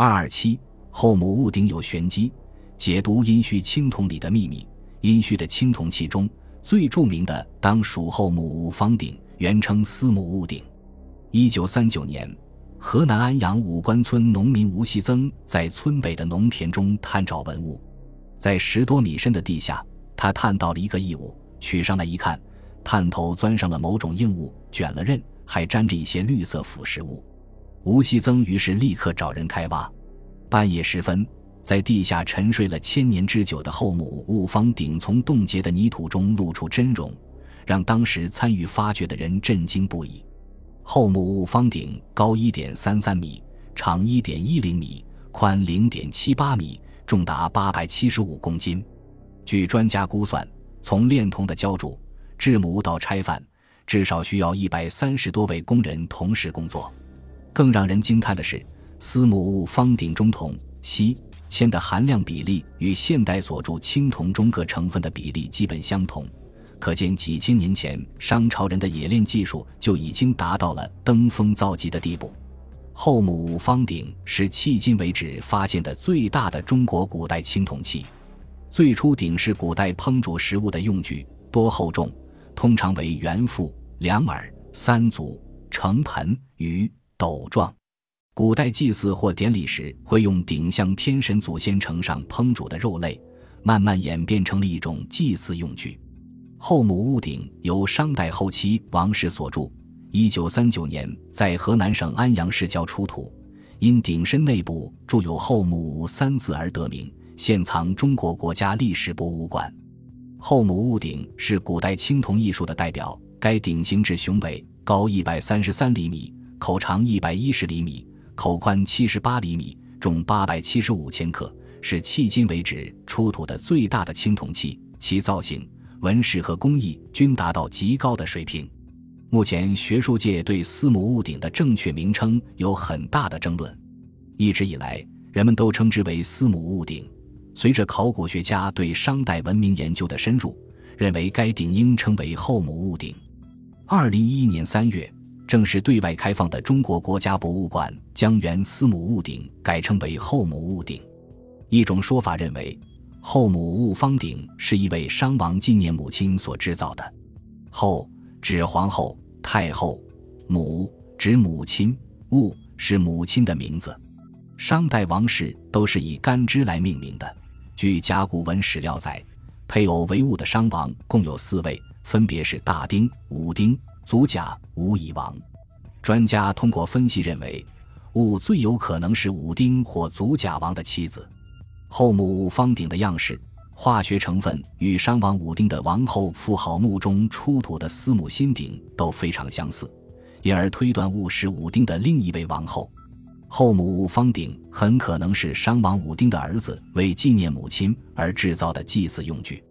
二二七后母戊鼎有玄机，解读殷墟青铜里的秘密。殷墟的青铜器中最著名的当属后母戊方鼎，原称司母戊鼎。一九三九年，河南安阳武关村农民吴锡增在村北的农田中探找文物，在十多米深的地下，他探到了一个异物，取上来一看，探头钻上了某种硬物，卷了刃，还沾着一些绿色腐蚀物。吴锡增于是立刻找人开挖。半夜时分，在地下沉睡了千年之久的后母戊方鼎从冻结的泥土中露出真容，让当时参与发掘的人震惊不已。后母戊方鼎高一点三三米，长一点一零米，宽零点七八米，重达八百七十五公斤。据专家估算，从炼铜的浇铸、制模到拆饭，至少需要一百三十多位工人同时工作。更让人惊叹的是，司母戊方鼎中铜、锡、铅的含量比例与现代所铸青铜中各成分的比例基本相同。可见，几千年前商朝人的冶炼技术就已经达到了登峰造极的地步。后母戊方鼎是迄今为止发现的最大的中国古代青铜器。最初，鼎是古代烹煮食物的用具，多厚重，通常为圆腹、两耳、三足、盛盆、盂、斗状。古代祭祀或典礼时，会用鼎向天神祖先呈上烹煮的肉类，慢慢演变成了一种祭祀用具。后母戊鼎由商代后期王室所铸，一九三九年在河南省安阳市郊出土，因鼎身内部铸有“后母戊”三字而得名，现藏中国国家历史博物馆。后母戊鼎是古代青铜艺术的代表，该鼎形制雄伟，高一百三十三厘米，口长一百一十厘米，口宽七十八厘米，重八百七十五千克，是迄今为止出土的最大的青铜器。其造型。纹饰和工艺均达到极高的水平。目前，学术界对司母戊鼎的正确名称有很大的争论。一直以来，人们都称之为司母戊鼎。随着考古学家对商代文明研究的深入，认为该鼎应称为后母戊鼎。二零一一年三月，正式对外开放的中国国家博物馆将原司母戊鼎改称为后母戊鼎。一种说法认为。后母戊方鼎是一位商王纪念母亲所制造的，后指皇后、太后，母指母亲，戊是母亲的名字。商代王室都是以干支来命名的。据甲骨文史料载，配偶为戊的商王共有四位，分别是大丁、武丁、祖甲、无乙王。专家通过分析认为，戊最有可能是武丁或祖甲王的妻子。后母戊方鼎的样式、化学成分与商王武丁的王后妇好墓中出土的司母辛鼎都非常相似，因而推断戊是武丁的另一位王后。后母戊方鼎很可能是商王武丁的儿子为纪念母亲而制造的祭祀用具。